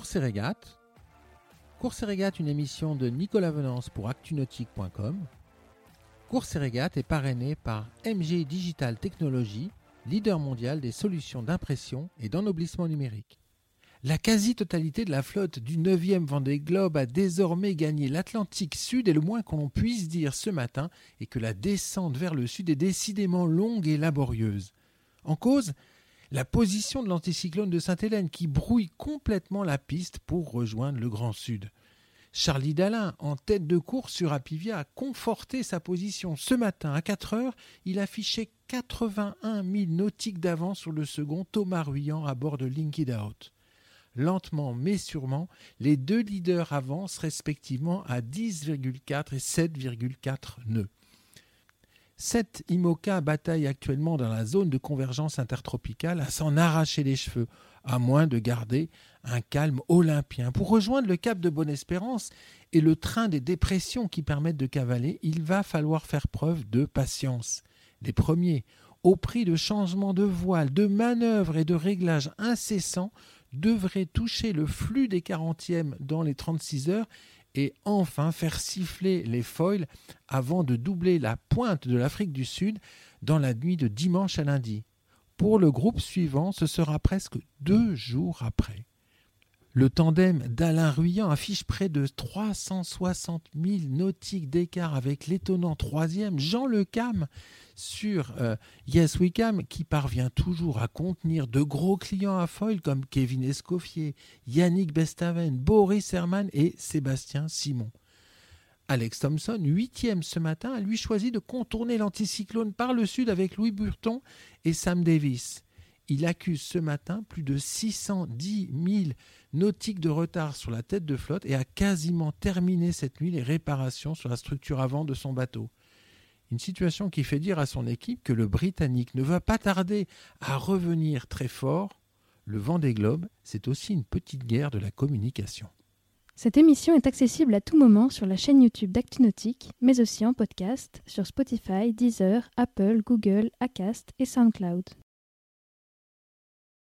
Course et régate. Course régate, une émission de Nicolas Venance pour actunautique.com. Course et régate est parrainé par MG Digital Technology, leader mondial des solutions d'impression et d'ennoblissement numérique. La quasi-totalité de la flotte du 9e Vendée Globe a désormais gagné l'Atlantique Sud et le moins qu'on puisse dire ce matin est que la descente vers le sud est décidément longue et laborieuse. En cause, la position de l'anticyclone de Sainte-Hélène qui brouille complètement la piste pour rejoindre le Grand Sud. Charlie Dalin, en tête de course sur Apivia, a conforté sa position. Ce matin, à 4 heures, il affichait 81 000 nautiques d'avance sur le second Thomas Ruyant à bord de Linked Out lentement mais sûrement, les deux leaders avancent respectivement à 10,4 et 7,4 nœuds. Sept IMOCA bataillent actuellement dans la zone de convergence intertropicale à s'en arracher les cheveux, à moins de garder un calme olympien. Pour rejoindre le cap de Bonne-Espérance et le train des dépressions qui permettent de cavaler, il va falloir faire preuve de patience. Les premiers, au prix de changements de voile, de manœuvres et de réglages incessants, devrait toucher le flux des 40e dans les 36 heures et enfin faire siffler les foils avant de doubler la pointe de l'Afrique du Sud dans la nuit de dimanche à lundi. Pour le groupe suivant, ce sera presque deux jours après. Le tandem d'Alain Ruyant affiche près de 360 000 nautiques d'écart avec l'étonnant troisième Jean Le Cam sur euh, Yes We Cam qui parvient toujours à contenir de gros clients à foil comme Kevin Escoffier, Yannick Bestaven, Boris Herman et Sébastien Simon. Alex Thompson, huitième ce matin, a lui choisi de contourner l'anticyclone par le sud avec Louis Burton et Sam Davis. Il accuse ce matin plus de 610 000 nautiques de retard sur la tête de flotte et a quasiment terminé cette nuit les réparations sur la structure avant de son bateau. Une situation qui fait dire à son équipe que le Britannique ne va pas tarder à revenir très fort. Le vent des globes, c'est aussi une petite guerre de la communication. Cette émission est accessible à tout moment sur la chaîne YouTube d'ActuNautique, mais aussi en podcast sur Spotify, Deezer, Apple, Google, Acast et SoundCloud.